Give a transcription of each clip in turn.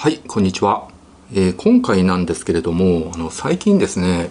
はい、こんにちは。えー、今回なんですけれども、あの最近ですね、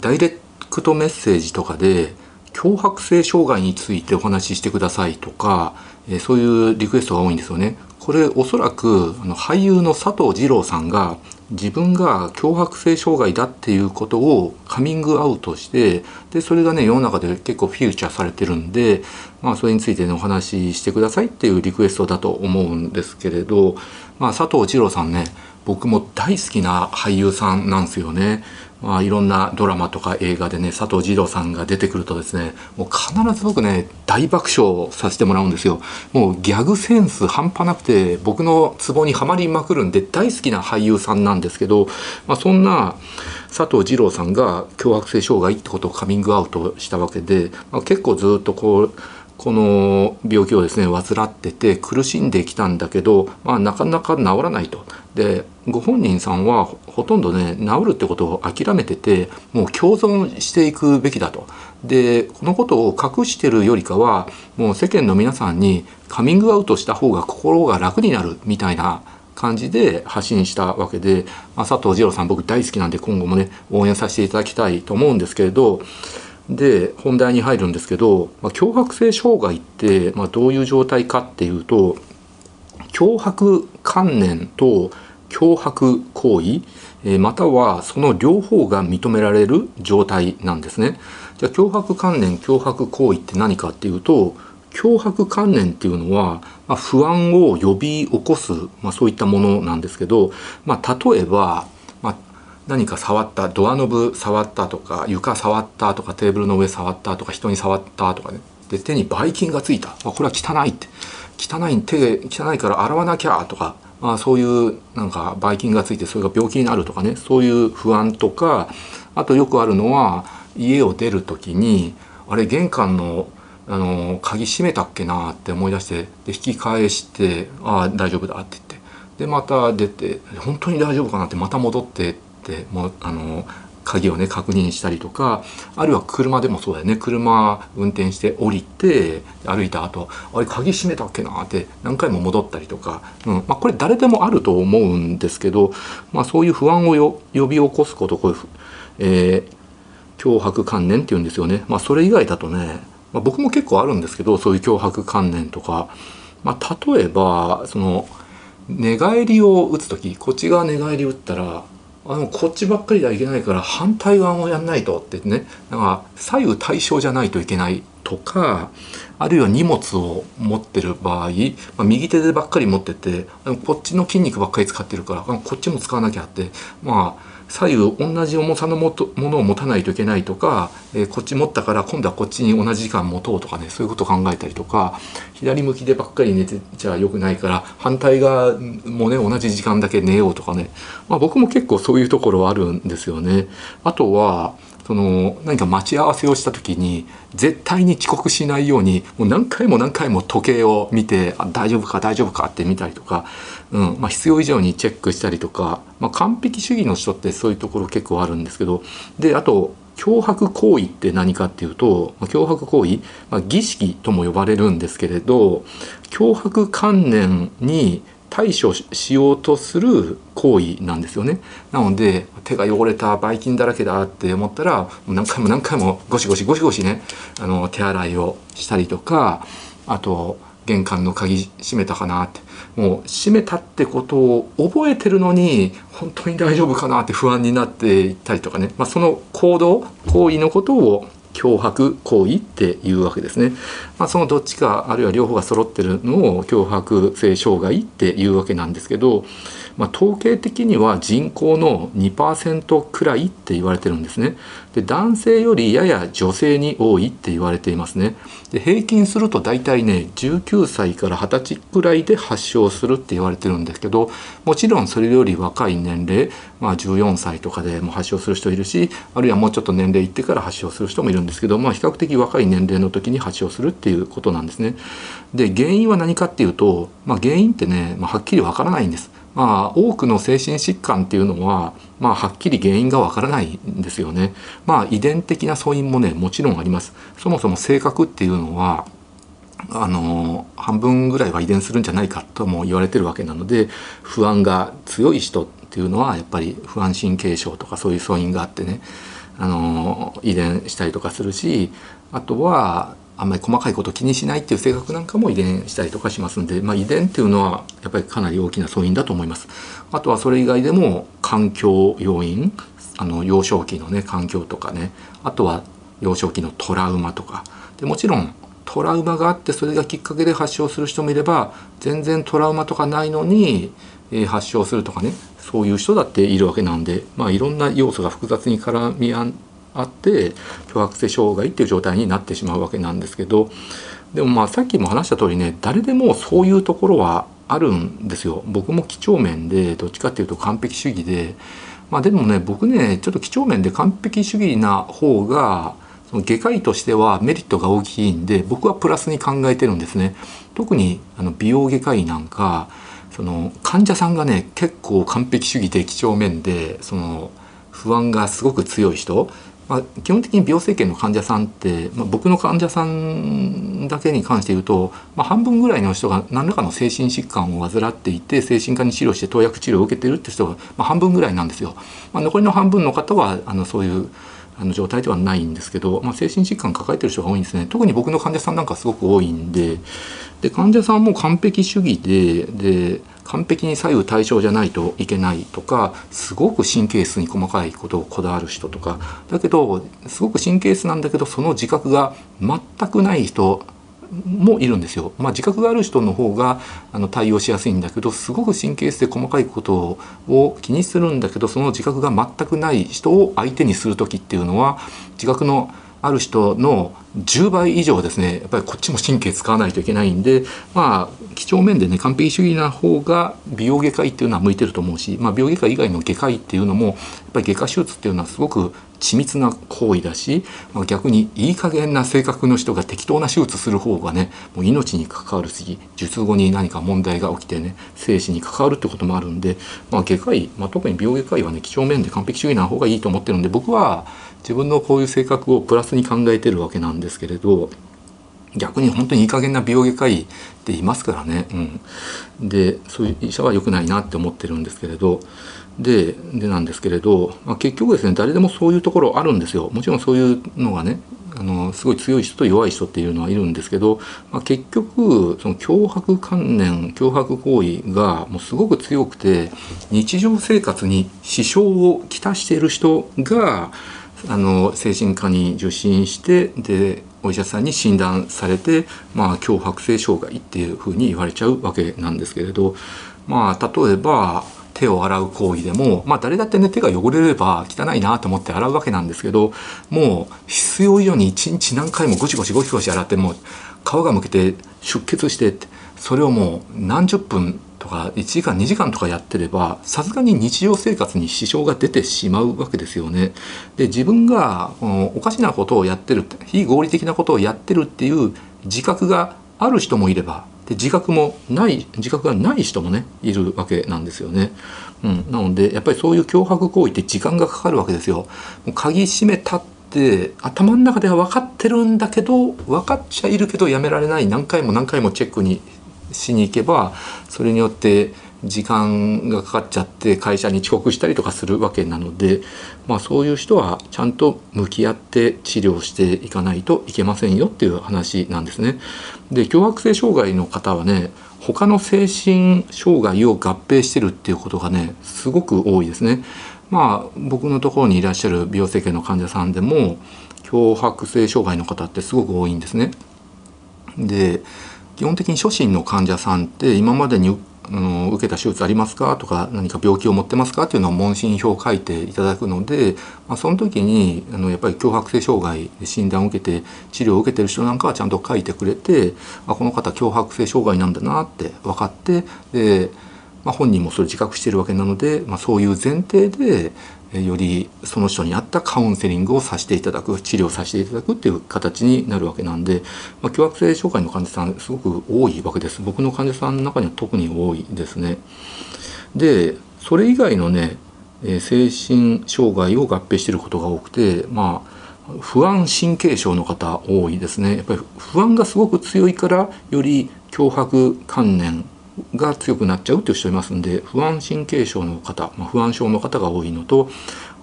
ダイレクトメッセージとかで強迫性障害についてお話ししてくださいとか、えー、そういうリクエストが多いんですよね。これおそらくあの俳優の佐藤二郎さんが自分が強迫性障害だっていうことをカミングアウトしてでそれがね世の中で結構フィーチャーされてるんで、まあ、それについてねお話ししてくださいっていうリクエストだと思うんですけれど、まあ、佐藤二郎さんね僕も大好きな俳優さんなんですよね。まあ、いろんなドラマとか映画でね佐藤二郎さんが出てくるとですねもう必ず僕ね大爆笑させてもらうんですよもうギャグセンス半端なくて僕のツボにはまりまくるんで大好きな俳優さんなんですけど、まあ、そんな佐藤二郎さんが強迫性障害ってことをカミングアウトしたわけで、まあ、結構ずっとこうこの病気をですね患ってて苦しんできたんだけど、まあ、なかなか治らないと。でご本人さんはほとんどね治るってことを諦めててもう共存していくべきだと。でこのことを隠してるよりかはもう世間の皆さんにカミングアウトした方が心が楽になるみたいな感じで発信したわけで、まあ、佐藤二郎さん僕大好きなんで今後もね応援させていただきたいと思うんですけれどで本題に入るんですけど、まあ、強迫性障害って、まあ、どういう状態かっていうと脅迫観念と脅迫行為えまたはその両方が認められる状態なんですね。じゃあ脅迫観念脅迫行為って何かっていうと脅迫観念っていうのは、まあ、不安を呼び起こす、まあ、そういったものなんですけど、まあ、例えば何か触ったドアノブ触ったとか床触ったとかテーブルの上触ったとか人に触ったとかね。で手にばい菌がついた。あこれは汚いって。汚い手汚いから洗わなきゃとか、まあ、そういうなんかばい菌がついてそれが病気になるとかね。そういう不安とかあとよくあるのは家を出る時にあれ玄関のあの鍵閉めたっけなって思い出してで引き返して「ああ大丈夫だ」って言って。でまた出て「本当に大丈夫かな」ってまた戻ってってもうあの鍵をね確認したりとかあるいは車でもそうだよね。車運転して降りて歩いた後あれ鍵閉めたっけなって何回も戻ったりとか、うん。まあ、これ誰でもあると思うんですけど、まあ、そういう不安を呼び起こすことこういう、えー、脅迫観念っていうんですよね、まあ、それ以外だとね、まあ、僕も結構あるんですけどそういう脅迫観念とか、まあ、例えばその寝返りを打つ時こっち側寝返り打ったらあのこっちばっかりではいけないから反対側もやんないとってね。だか左右対称じゃないといけないとかあるいは荷物を持ってる場合、まあ、右手でばっかり持っててこっちの筋肉ばっかり使ってるからこっちも使わなきゃってまあ左右同じ重さのもとものを持たないといけないとか、えー、こっち持ったから今度はこっちに同じ時間持とうとかねそういうことを考えたりとか左向きでばっかり寝てちゃよくないから反対側もね同じ時間だけ寝ようとかね、まあ、僕も結構そういうところはあるんですよね。あとはその何か待ち合わせをした時に絶対に遅刻しないようにもう何回も何回も時計を見て大丈夫か大丈夫かって見たりとか、うんまあ、必要以上にチェックしたりとか、まあ、完璧主義の人ってそういうところ結構あるんですけどであと脅迫行為って何かっていうと脅迫行為、まあ、儀式とも呼ばれるんですけれど脅迫観念に対処しようとする行為なんですよね。なので手が汚れたばい菌だらけだって思ったら何回も何回もゴシゴシゴシゴシねあの手洗いをしたりとかあと玄関の鍵閉めたかなってもう閉めたってことを覚えてるのに本当に大丈夫かなって不安になっていったりとかね、まあ、その行動行為のことを脅迫行為っていうわけですね。まあ、そのどっちかあるいは両方が揃ってるのを脅迫性障害っていうわけなんですけど、まあ、統計的には人口の2%くらいって言われてるんですね。で男性よりやや女性に多いって言われていますね。で平均すると大体ね19歳から20歳くらいで発症するって言われてるんですけどもちろんそれより若い年齢、まあ、14歳とかでも発症する人いるしあるいはもうちょっと年齢いってから発症する人もいるんですけど、まあ、比較的若い年齢の時に発症するっていうことなんですね。で原因は何かっていうと、まあ、原因ってね、まあ、はっきりわからないんです。まあ、多くの精神疾患っていうのは、まあ、はっきり原因がわからないんですよね。まあ、遺伝的な素因もねもちろんあります。そもそも性格っていうのはあの半分ぐらいは遺伝するんじゃないかとも言われてるわけなので不安が強い人っていうのはやっぱり不安神経症とかそういう素因があってねあの遺伝したりとかするしあとはあんまり細かいこと気にしないっていう性格なんかも遺伝したりとかしますんで、まあ、遺伝っていうのはやっぱりかなり大きな素因だと思います。あとはそれ以外でも環境要因あの幼少期のね環境とかね。あとは幼少期のトラウマとか。でもちろんトラウマがあってそれがきっかけで発症する人もいれば全然トラウマとかないのに、え、発症するとかね。そういう人だっているわけなんで、まあ、いろんな要素が複雑に絡み合ってあって強迫性障害っていう状態になってしまうわけなんですけどでもまあさっきも話した通りね誰でもそういうところはあるんですよ。僕も几帳面でどっちかっていうと完璧主義でまあでもね僕ねちょっと几帳面で完璧主義な方がその外科医としてはメリットが大きいんで僕はプラスに考えてるんですね。特にあの美容外科医なんかその患者さんがね結構完璧主義で几帳面でその不安がすごく強い人、まあ、基本的に美容整形の患者さんって、まあ、僕の患者さんだけに関して言うと、まあ、半分ぐらいの人が何らかの精神疾患を患っていて精神科に治療して投薬治療を受けてるって人が、まあ、半分ぐらいなんですよ。まあ、残りの半分の方はあのそういうあの状態ではないんですけど、まあ、精神疾患抱えてる人が多いんですね。特に僕の患者さんなんかすごく多いんで。で患者さんも完璧主義でで完璧に左右対称じゃないといけないとかすごく神経質に細かいことをこだわる人とか。だけどすごく神経質なんだけどその自覚が全くない人もいるんですよ。まあ、自覚がある人の方があの対応しやすいんだけどすごく神経質で細かいことを気にするんだけどその自覚が全くない人を相手にする時っていうのは自覚のある人の10倍以上ですねやっぱりこっちも神経使わないといけないんでまあ几帳面でね完璧主義な方が美容外科医っていうのは向いてると思うし、まあ、美容外科以外の外科医っていうのもやっぱり外科手術っていうのはすごく緻密な行為だし、まあ、逆にいい加減な性格の人が適当な手術する方がねもう命に関わるし術後に何か問題が起きてね生死に関わるってこともあるんで、まあ、外科医、まあ、特に病外科医はね几帳面で完璧主義な方がいいと思ってるんで僕は自分のこういう性格をプラスに考えてるわけなんですけれど逆に本当にいい加減な美容外科医っていますからね、うん、でそういう医者は良くないなって思ってるんですけれど。ででなんですけれど、まあ、結局ですね誰でもそういうところあるんですよ。もちろんそういうのがねあのすごい強い人と弱い人っていうのはいるんですけど、まあ、結局その脅迫観念脅迫行為がもうすごく強くて日常生活に支障をきたしている人があの精神科に受診してでお医者さんに診断されて、まあ、強迫性障害っていうふうに言われちゃうわけなんですけれど、まあ、例えば手を洗う行為でも、まあ、誰だってね手が汚れれば汚いなと思って洗うわけなんですけどもう必要以上に一日何回もゴシゴシゴシゴシ洗ってもう皮がむけて出血してそれをもう何十分とか1時間2時間とかやってればさすがに日常生活に支障が出てしまうわけですよね。で自分がこのおかしなことをやってる非合理的なことをやってるっていう自覚がある人もいればで自覚もない自覚がない人もねいるわけなんですよね。うん、なのでやっぱりそういう脅迫行為って時間がかかるわけですよ。鍵閉めたって頭の中では分かってるんだけど分かっちゃいるけどやめられない何回も何回もチェックにしに行けばそれによって時間がかかっちゃって会社に遅刻したりとかするわけなので、まあ、そういう人はちゃんと向き合って治療していかないといけませんよっていう話なんですね。で強迫性障害の方はね他の精神障害を合併してるっていうことがねすごく多いですね。まあ僕のところにいらっしゃる美容整形の患者さんでも強迫性障害の方ってすごく多いんですね。で基本的に初診の患者さんって今までにあの受けた手術ありますか？とか何か病気を持ってますか？っていうのを問診票を書いていただくので、まあ、その時にあのやっぱり強迫性障害で診断を受けて治療を受けてる人なんかはちゃんと書いてくれてあこの方強迫性障害なんだなって分かってで、まあ、本人もそれ自覚してるわけなので、まあ、そういう前提でよりその人に合ったカウンセリングをさせていただく治療させていただくっていう形になるわけなんで、まあ、凶悪性障害の患者さんすごく多いわけです僕の患者さんの中には特に多いですね。でそれ以外のね精神障害を合併していることが多くてまあ不安神経症の方多いですねやっぱり不安がすごく強いからより脅迫観念が強くなっちゃうという人いますんで不安神経症の方、まあ、不安症の方が多いのと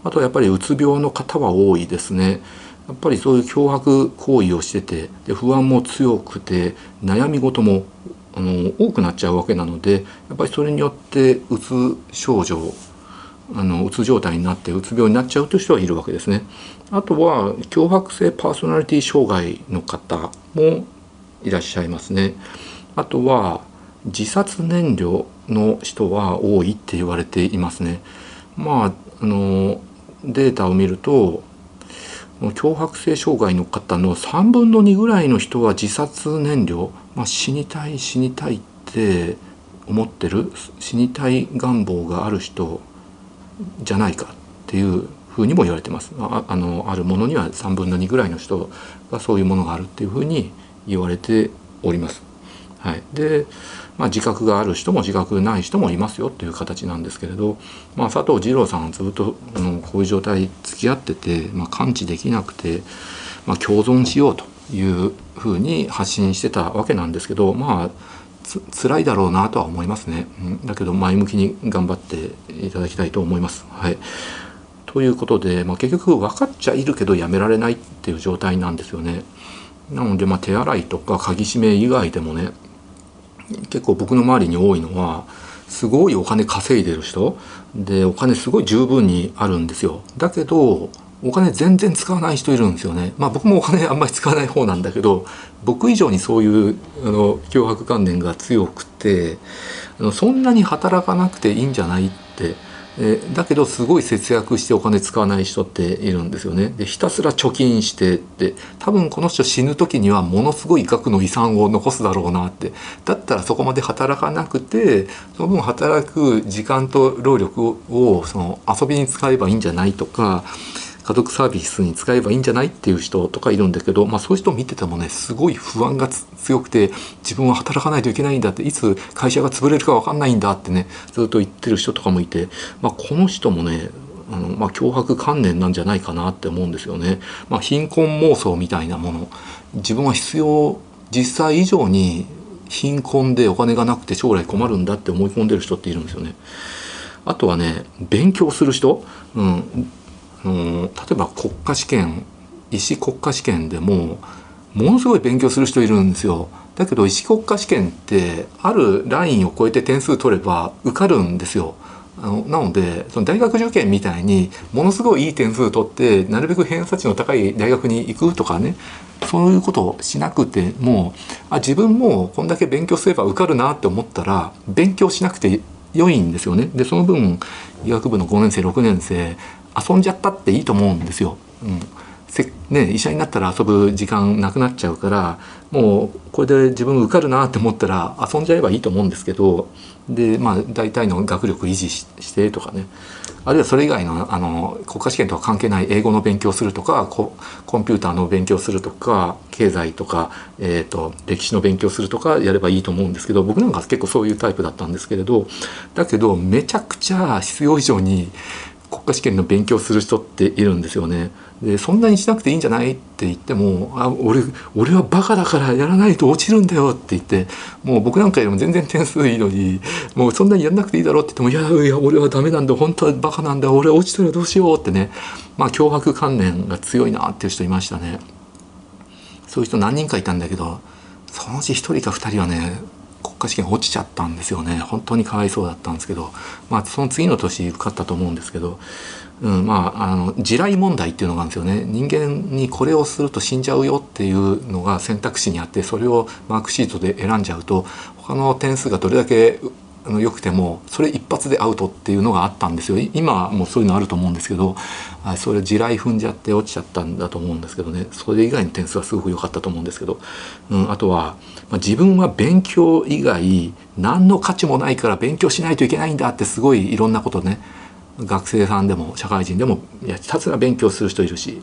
あとはやっぱりうつ病の方は多いですね。やっぱりそういう脅迫行為をしててで不安も強くて悩み事もあの多くなっちゃうわけなのでやっぱりそれによってうつ症状あのうつ状態になってうつ病になっちゃうという人はいるわけですね。あとは強迫性パーソナリティ障害の方もいらっしゃいますね。あとは自殺燃料の人は多いって言われていますね。まああのデータを見ると強迫性障害の方の3分の2ぐらいの人は自殺燃料、まあ、死にたい死にたいって思ってる死にたい願望がある人じゃないかっていうふうにも言われてますああのあるものには3分の2ぐらいの人がそういうものがあるっていうふうに言われております。はい、で、まあ、自覚がある人も自覚ない人もいますよっていう形なんですけれど、まあ、佐藤二郎さんはずっとあのこういう状態付き合ってて、まあ、感知できなくて、まあ、共存しようというふうに発信してたわけなんですけどまあつ辛いだろうなとは思いますね、うん、だけど前向きに頑張っていただきたいと思います。はいということで、まあ、結局分かっちゃいるけどやめられないっていう状態なんですよね。なので、まあ、手洗いとか鍵閉め以外でもね結構僕の周りに多いのはすごいお金稼いでる人。でお金すごい十分にあるんですよ。だけどお金全然使わない人いるんですよね。まあ僕もお金あんまり使わない方なんだけど僕以上にそういうあの脅迫観念が強くてあのそんなに働かなくていいんじゃないってえだけどすごい節約してお金使わない人っているんですよね。でひたすら貯金してって多分この人死ぬ時にはものすごい額の遺産を残すだろうなってだったらそこまで働かなくてその分働く時間と労力をその遊びに使えばいいんじゃないとか家族サービスに使えばいいんじゃないっていう人とかいるんだけど、まあ、そういう人を見ててもねすごい不安がつ強くて自分は働かないといけないんだっていつ会社が潰れるか分かんないんだってねずっと言ってる人とかもいて、まあ、この人もねあのまあ、脅迫観念なんじゃないかなって思うんですよね。まあ、貧困妄想みたいなもの自分は必要実際以上に貧困でお金がなくて将来困るんだって思い込んでる人っているんですよね。あとはね勉強する人、うん、の例えば国家試験医師国家試験でもものすごい勉強する人いるんですよ。だけど医師国家試験ってあるラインを超えて点数取れば受かるんですよ。あのなのでその大学受験みたいにものすごいいい点数取ってなるべく偏差値の高い大学に行くとかねそういうことをしなくてもあ自分もこんだけ勉強すれば受かるなって思ったら勉強しなくて良いんですよね。でその分医学部の5年生6年生遊んじゃったっていいと思うんですよ。うんせね、医者になったら遊ぶ時間なくなっちゃうからもうこれで自分受かるなって思ったら遊んじゃえばいいと思うんですけどでまあ大体の学力維持してとかね。あるいはそれ以外のあの国家試験とは関係ない英語の勉強するとかコンピューターの勉強するとか経済とか、えーと、歴史の勉強するとかやればいいと思うんですけど僕なんか結構そういうタイプだったんですけれどだけどめちゃくちゃ必要以上に国家試験の勉強する人っているんですよね。でそんなにしなくていいんじゃないって言っても「あ俺俺はバカだからやらないと落ちるんだよ」って言ってもう僕なんかよりも全然点数いいのにもうそんなにやんなくていいだろうって言っても「いやいや俺はダメなんだ本当はバカなんだ俺落ちたらどうしよう」ってねまあ脅迫観念が強いなっていう人いましたね。そういう人何人かいたんだけどそのうち1人か2人はね国家試験落ちちゃったんですよね。本当にかわいそうだったんですけど、まあ、その次の年受かったと思うんですけど、うん、まああの地雷問題っていうのがあるんですよね。人間にこれをすると死んじゃうよっていうのが選択肢にあってそれをマークシートで選んじゃうと他の点数がどれだけあのよくてもそれ一発でアウトっていうのがあったんですよ。今もそういうのあると思うんですけど。それ地雷踏んじゃって落ちちゃったんだと思うんですけどね。それ以外の点数はすごく良かったと思うんですけど、うん、あとは、まあ、自分は勉強以外何の価値もないから勉強しないといけないんだってすごいいろんなことね学生さんでも社会人でもいやひたすら勉強する人いるし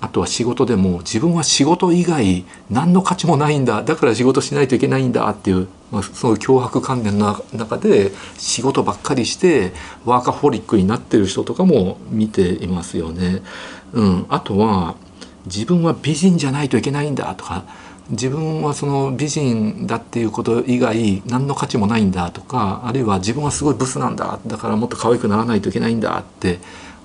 あとは仕事でも自分は仕事以外何の価値もないんだだから仕事しないといけないんだっていう、まあ、そういう脅迫観念の中で仕事ばっかりしてワーカホリックになってる人とかも見ていますよね。うん、あとは自分は美人じゃないといけないんだとか自分はその美人だっていうこと以外何の価値もないんだとかあるいは自分はすごいブスなんだだからもっと可愛くならないといけないんだって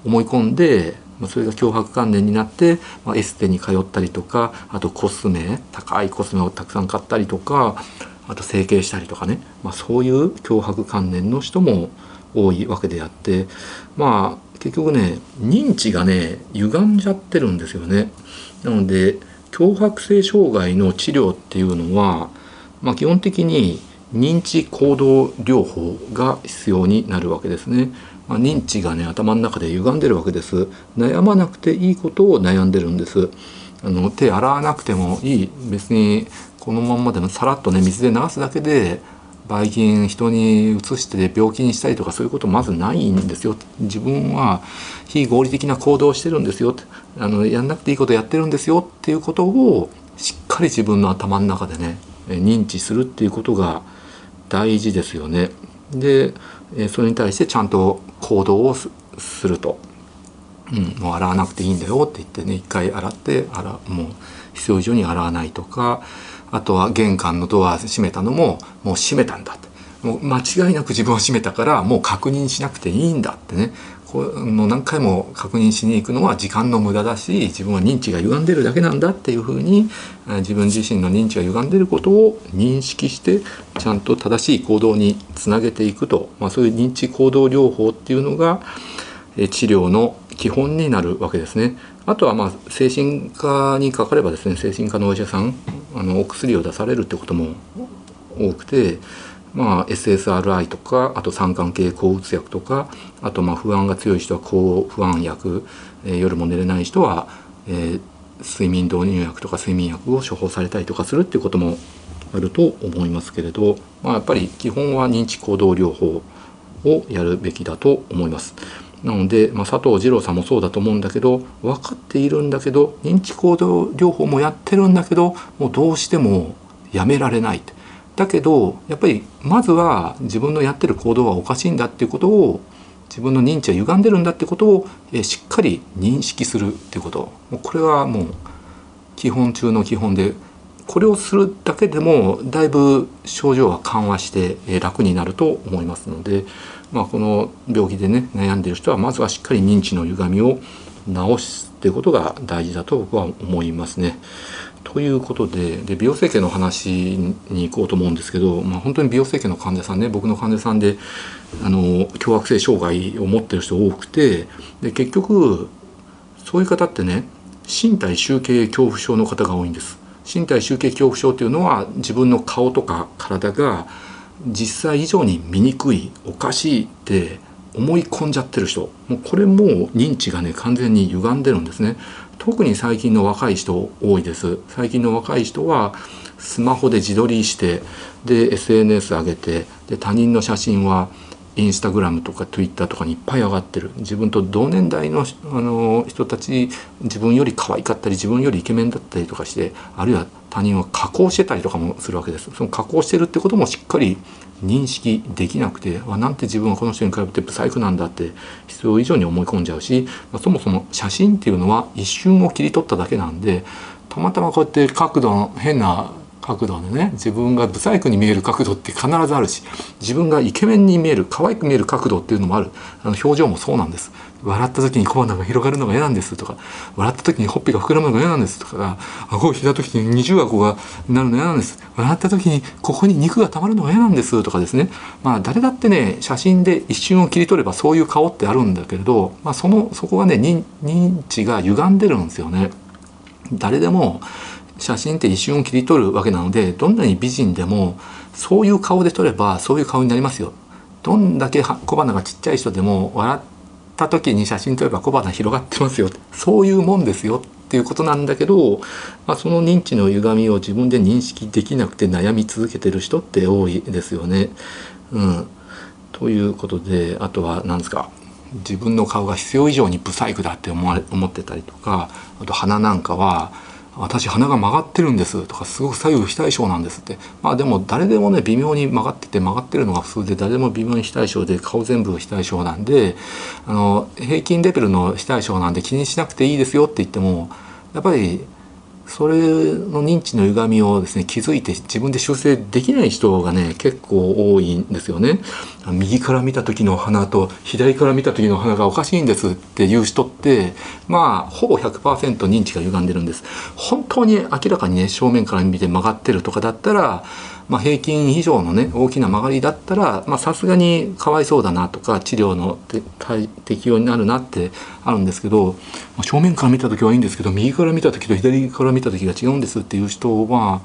思い込んでそれが脅迫観念になって、まあ、エステに通ったりとかあとコスメ高いコスメをたくさん買ったりとかあと整形したりとかね、まあ、そういう脅迫観念の人も多いわけであってまあ結局ね認知がね歪んじゃってるんですよね。なので強迫性障害の治療っていうのは、まあ、基本的に認知行動療法が必要になるわけですね。まあ、認知がね頭の中で歪んでるわけです。悩まなくていいことを悩んでるんです。あの手洗わなくてもいい別にこのまんまでもさらっとね水で流すだけでばい菌人にうつして病気にしたりとかそういうことまずないんですよ。自分は非合理的な行動をしてるんですよ。あのやんなくていいことやってるんですよ。っていうことをしっかり自分の頭の中でね認知するっていうことが大事ですよね。でそれに対してちゃんと行動をすると、うん、もう洗わなくていいんだよって言ってね一回洗って洗もう必要以上に洗わないとかあとは玄関のドア閉めたのももう閉めたんだって。もう間違いなく自分を閉めたからもう確認しなくていいんだってね。この何回も確認しに行くのは時間の無駄だし自分は認知が歪んでるだけなんだっていうふうに自分自身の認知が歪んでることを認識してちゃんと正しい行動につなげていくと、まあ、そういう認知行動療法っていうのが治療の基本になるわけですね。あとはまあ精神科にかかればですね精神科のお医者さんあのお薬を出されるってことも多くて、まあ、SSRI とかあと三環系抗うつ薬とかあとまあ不安が強い人は抗不安薬、えー、夜も寝れない人は、えー、睡眠導入薬とか睡眠薬を処方されたりとかするっていうこともあると思いますけれど、まあ、やっぱり基本は認知行動療法をやるべきだと思います。なので、まあ、佐藤二郎さんもそうだと思うんだけど分かっているんだけど認知行動療法もやってるんだけどもうどうしてもやめられない。だけどやっぱりまずは自分のやってる行動はおかしいんだっていうことを自分の認知は歪んでるんだってことを、えしっかり認識するっていうことこれはもう基本中の基本でこれをするだけでもだいぶ症状は緩和して楽になると思いますのでまあ、この病気でね悩んでいる人はまずはしっかり認知の歪みを治すっていうことが大事だと僕は思いますね。ということでで美容整形の話に行こうと思うんですけど、まあ、本当に美容整形の患者さんね僕の患者さんであの強迫性障害を持ってる人多くてで結局そういう方ってね身体集計恐怖症の方が多いんです。身体集計恐怖症っていうのは自分の顔とか体が実際以上に醜いおかしいって思い込んじゃってる人。もうこれも認知がね完全に歪んでるんですね。特に最近の若い人多いです。最近の若い人はスマホで自撮りしてで SNS 上げてで他人の写真はインスタグラムとかツイッターとかにいっぱい上がってる。自分と同年代のあの人たち自分より可愛かったり自分よりイケメンだったりとかしてあるいは他人を加工してたりとかもするわけです。その加工してるってこともしっかり認識できなくてあなんて自分はこの人に比べて不細工なんだって必要以上に思い込んじゃうし、まあ、そもそも写真っていうのは一瞬を切り取っただけなんでたまたまこうやって角度の変な角度でね自分がブサイクに見える角度って必ずあるし自分がイケメンに見える可愛く見える角度っていうのもある。あの表情もそうなんです。笑った時に小鼻が広がるのが嫌なんですとか笑った時にほっぺが膨らむのが嫌なんですとか顎を引いた時に二重顎がなるの嫌なんです。笑った時にここに肉がたまるのが嫌なんですとかですね。まあ誰だってね写真で一瞬を切り取ればそういう顔ってあるんだけれど、まあ、そのそこがね認知が歪んでるんですよね。誰でも写真って一瞬を切り取るわけなのでどんなに美人でもそういう顔で撮ればそういう顔になりますよ。どんだけ小鼻がちっちゃい人でも笑った時に写真撮れば小鼻広がってますよそういうもんですよっていうことなんだけど、まあ、その認知の歪みを自分で認識できなくて悩み続けてる人って多いですよね。うん、ということであとは何ですか自分の顔が必要以上にブサイクだって思われ思ってたりとかあと鼻なんかは私鼻が曲がってるんですとかすごく左右非対称なんですって。まあでも誰でもね微妙に曲がってて曲がってるのが普通で誰でも微妙に非対称で顔全部非対称なんであの平均レベルの非対称なんで気にしなくていいですよって言ってもやっぱりそれの認知の歪みをですね気づいて自分で修正できない人がね結構多いんですよね。右から見た時の花と左から見た時の花がおかしいんですっていう人ってまあほぼ100%認知が歪んでるんです。本当に明らかにね正面から見て曲がってるとかだったらまあ、平均以上のね大きな曲がりだったらさすがにかわいそうだなとか治療の適用になるなってあるんですけど、まあ、正面から見た時はいいんですけど右から見た時と左から見た時が違うんですっていう人は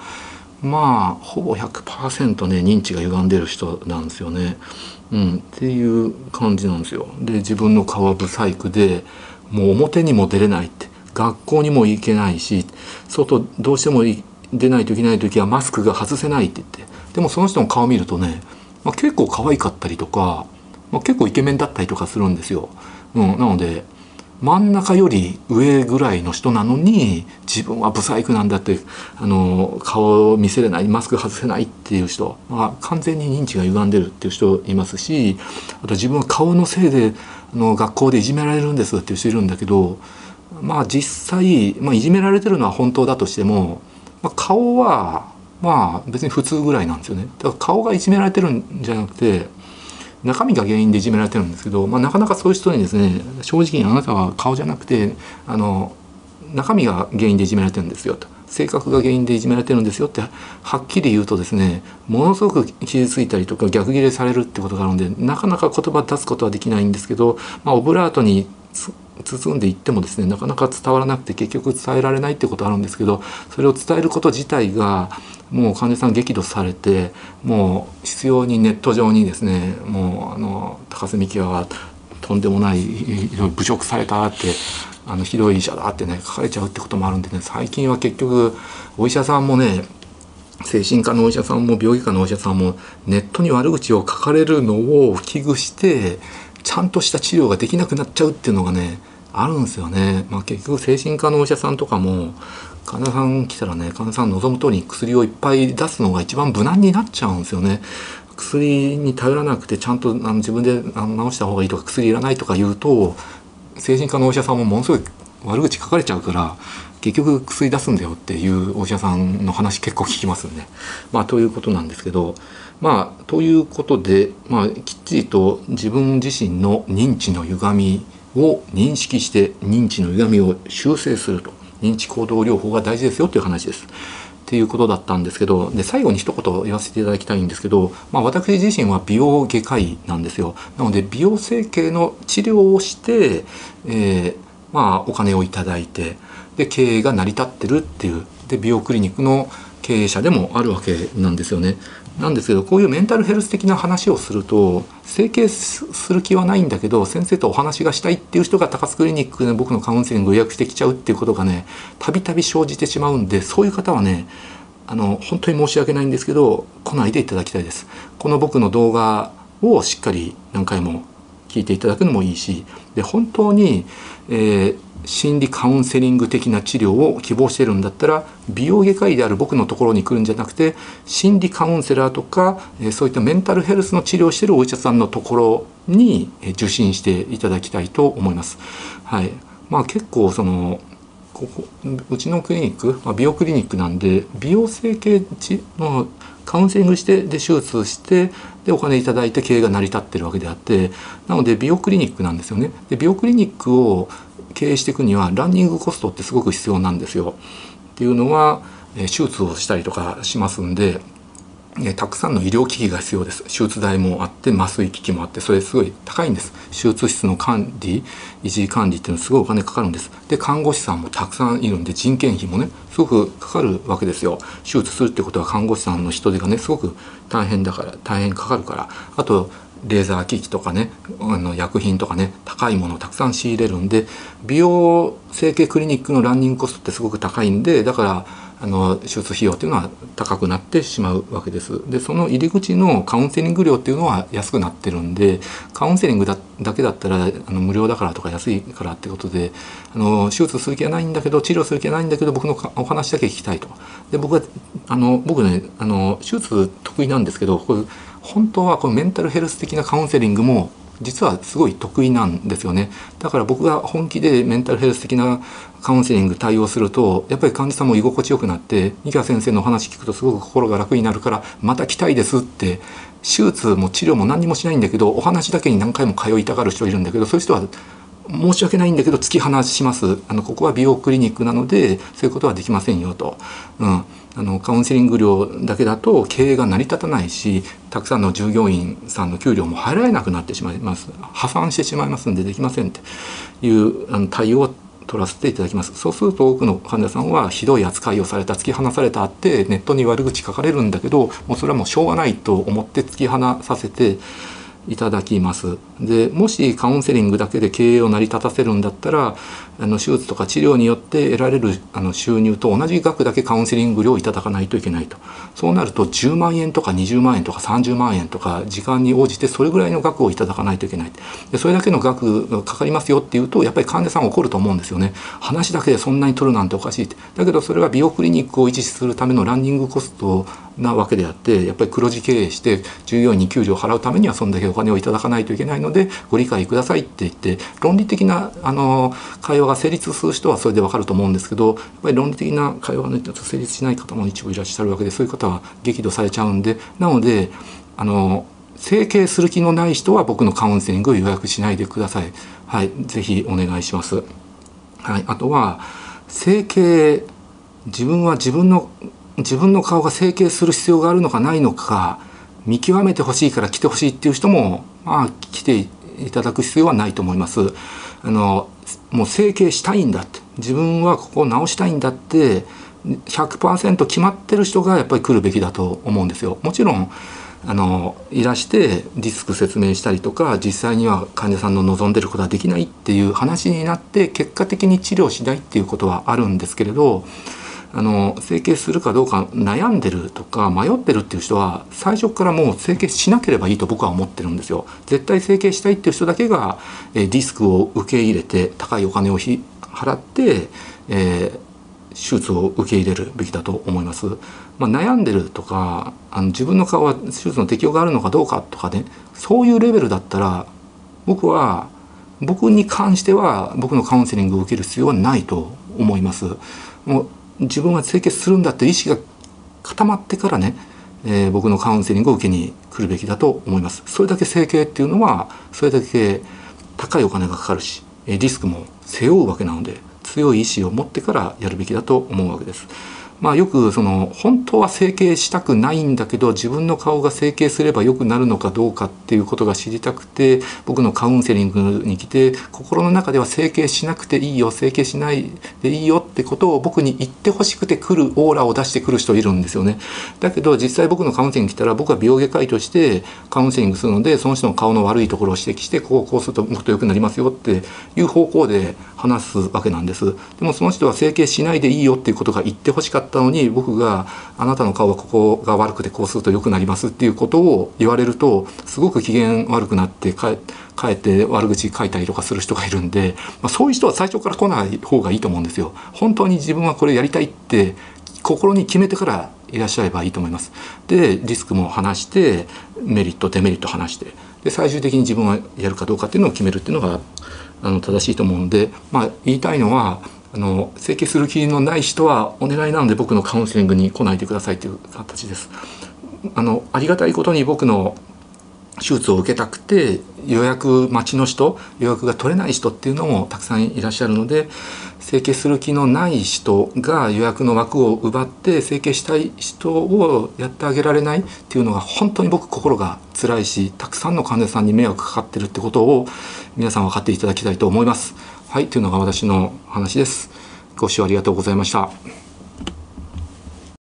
まあほぼ100%ね認知が歪んでる人なんですよね。うん、っていう感じなんですよ。で自分の顔は不細工でもう表にも出れないって学校にも行けないし外どうしても出ないといけない時はマスクが外せないって言ってでもその人の顔見るとね、まあ、結構可愛かったりとか、まあ、結構イケメンだったりとかするんですよ。うん、なので真ん中より上ぐらいの人なのに自分はブサイクなんだってあの顔を見せれないマスク外せないっていう人、まあ、完全に認知が歪んでるっていう人いますしあと自分は顔のせいであの学校でいじめられるんですっていう人いるんだけどまあ実際、まあ、いじめられてるのは本当だとしてもまあ、顔はまあ別に普通ぐらいなんですよね。だから顔がいじめられてるんじゃなくて中身が原因でいじめられてるんですけど、まあ、なかなかそういう人にですね正直にあなたは顔じゃなくてあの中身が原因でいじめられてるんですよと。性格が原因でいじめられてるんですよってはっきり言うとですねものすごく傷ついたりとか逆ギレされるってことがあるんでなかなか言葉出すことはできないんですけど、まあ、オブラートに包んでいってもですねなかなか伝わらなくて結局伝えられないってことあるんですけどそれを伝えること自体がもう患者さん激怒されてもう必要にネット上にですねもうあの高須幹はとんでもない侮辱されたってあのひどい医者だってね書かれちゃうってこともあるんでね最近は結局お医者さんもね精神科のお医者さんも病院科のお医者さんもネットに悪口を書かれるのを危惧してちゃんとした治療ができなくなっちゃうっていうのがねあるんですよね。まあ、結局精神科のお医者さんとかも患者さん来たらね患者さん望む通りに薬をいっぱい出すのが一番無難になっちゃうんですよね。薬に頼らなくてちゃんとあの自分であの治した方がいいとか薬いらないとか言うと精神科のお医者さんもものすごい悪口書かれちゃうから結局薬出すんだよっていうお医者さんの話結構聞きますよね。まあということなんですけどまあということで、まあ、きっちりと自分自身の認知の歪みを認識して認知の歪みを修正すると認知行動療法が大事ですよという話です。っていうことだったんですけどで最後に一言言わせていただきたいんですけど、まあ、私自身は美容外科医なんですよなので美容整形の治療をして、えー、まあ、お金をいただいてで経営が成り立ってるっていうで美容クリニックの経営者でもあるわけなんですよね。なんですけどこういうメンタルヘルス的な話をすると整形する気はないんだけど先生とお話がしたいっていう人が高須クリニックで僕のカウンセリングを予約してきちゃうっていうことがねたびたび生じてしまうんでそういう方はねあの本当に申し訳ないんですけど来ないでいただきたいです。この僕の動画をしっかり何回も聞いていただくのもいいしで本当に、えー、心理カウンセリング的な治療を希望してるんだったら美容外科医である僕のところに来るんじゃなくて心理カウンセラーとかそういったメンタルヘルスの治療をしてるお医者さんのところに受診していただきたいと思います。はい、まあ結構そのここうちのクリニック、まあ、美容クリニックなんで美容整形のカウンセリングしてで手術してでお金いただいて経営が成り立ってるわけであってなので美容クリニックなんですよね。で美容クリニックを経営していくにはランニングコストってすごく必要なんですよ。っていうのは手術をしたりとかしますんでたくさんの医療機器が必要です。手術台もあって麻酔機器もあってそれすごい高いんです。手術室の管理維持管理っていうのはすごいお金かかるんです。で看護師さんもたくさんいるんで人件費もねすごくかかるわけですよ。手術するってことは看護師さんの人手がねすごく大変だから大変かかるから。あとレーザー機器とかねあの薬品とかね高いものをたくさん仕入れるんで美容整形クリニックのランニングコストってすごく高いんでだからあの手術費用っていうのは高くなってしまうわけです。でその入り口のカウンセリング料っていうのは安くなってるんでカウンセリングだだけだったらあの無料だからとか安いからってことであの手術する気はないんだけど治療する気はないんだけど僕のお話だけ聞きたいと。で僕はあの僕ねあの手術得意なんですけどこれ本当はこのメンタルヘルス的なカウンセリングも実はすごい得意なんですよね。だから僕が本気でメンタルヘルス的なカウンセリング対応するとやっぱり患者さんも居心地よくなって三川先生のお話聞くとすごく心が楽になるからまた来たいですって手術も治療も何にもしないんだけどお話だけに何回も通いたがる人いるんだけどそういう人は申し訳ないんだけど突き放します。あのここは美容クリニックなのでそういうことはできませんよと、うん、あのカウンセリング料だけだと経営が成り立たないしたくさんの従業員さんの給料も払えなくなってしまいます。破産してしまいますんでできませんっていうあの対応を取らせていただきます。そうすると多くの患者さんはひどい扱いをされた突き放されたってネットに悪口書かれるんだけどもうそれはもうしょうがないと思って突き放させていただきます。でもしカウンセリングだけで経営を成り立たせるんだったらあの手術とか治療によって得られるあの収入と同じ額だけカウンセリング料をいただかないといけないと。そうなると10万円とか20万円とか30万円とか時間に応じてそれぐらいの額をいただかないといけない。でそれだけの額がかかりますよっていうとやっぱり患者さん怒ると思うんですよね。話だけでそんなに取るなんておかしいって。だけどそれは美容クリニックを維持するためのランニングコストなわけであってやっぱり黒字経営して従業員に給料を払うためにはそんだけお金をいただかないといけないのでご理解くださいって言って論理的なあの会話が成立する人はそれでわかると思うんですけどやっぱり論理的な会話が、成立しない方も一部いらっしゃるわけでそういう方は激怒されちゃうんでなのであの整形する気のない人は僕のカウンセリングを予約しないでください。はい、ぜひお願いします。はい、あとは整形自分は自分の自分の顔が整形する必要があるのかないのか見極めてほしいから来てほしいっていう人もまあ来ていただく必要はないと思います。あのもう整形したいんだって自分はここを直したいんだって100%決まってる人がやっぱり来るべきだと思うんですよ。もちろんあのいらしてリスク説明したりとか実際には患者さんの望んでることはできないっていう話になって結果的に治療しないっていうことはあるんですけれどあの整形するかどうか悩んでるとか迷ってるっていう人は最初からもう整形しなければいいと僕は思ってるんですよ。絶対整形したいっていう人だけが、えリスクを受け入れて高いお金を払って、えー、手術を受け入れるべきだと思います。まあ、悩んでるとかあの自分の顔は手術の適用があるのかどうかとかねそういうレベルだったら僕は僕に関しては僕のカウンセリングを受ける必要はないと思います。もう自分は整形するんだという意識が固まってからね、えー、僕のカウンセリングを受けに来るべきだと思います。それだけ整形っていうのはそれだけ高いお金がかかるしリスクも背負うわけなので強い意志を持ってからやるべきだと思うわけです。まあ、よくその本当は整形したくないんだけど自分の顔が整形すれば良くなるのかどうかっていうことが知りたくて僕のカウンセリングに来て心の中では整形しなくていいよ整形しないでいいよってことを僕に言ってほしくて来るオーラを出してくる人いるんですよね。だけど実際僕のカウンセリング来たら僕は美容外科医としてカウンセリングするのでその人の顔の悪いところを指摘してこうこうするともっと良くなりますよっていう方向で話すわけなんです。でもその人は整形しないでいいよっていうことが言ってほしかったったのに僕が「あなたの顔はここが悪くてこうすると良くなります」っていうことを言われるとすごく機嫌悪くなってかえって悪口書いたりとかする人がいるんで、まあ、そういう人は最初から来ない方がいいと思うんですよ。本当に自分はこれやりたいって心に決めてからいらっしゃればいいと思います。でリスクも話してメリットデメリット話してで最終的に自分はやるかどうかっていうのを決めるっていうのがあの正しいと思うんで、まあ、言いたいのはあの整形する気のない人はお願いなので僕のカウンセリングに来ないでくださいという形です。あのありがたいことに僕の手術を受けたくて予約待ちの人予約が取れない人っていうのもたくさんいらっしゃるので整形する気のない人が予約の枠を奪って整形したい人をやってあげられないっていうのが本当に僕心が辛いしたくさんの患者さんに迷惑かかってるってことを皆さん分かっていただきたいと思います。はい、というのが私の話です。ご視聴ありがとうございました。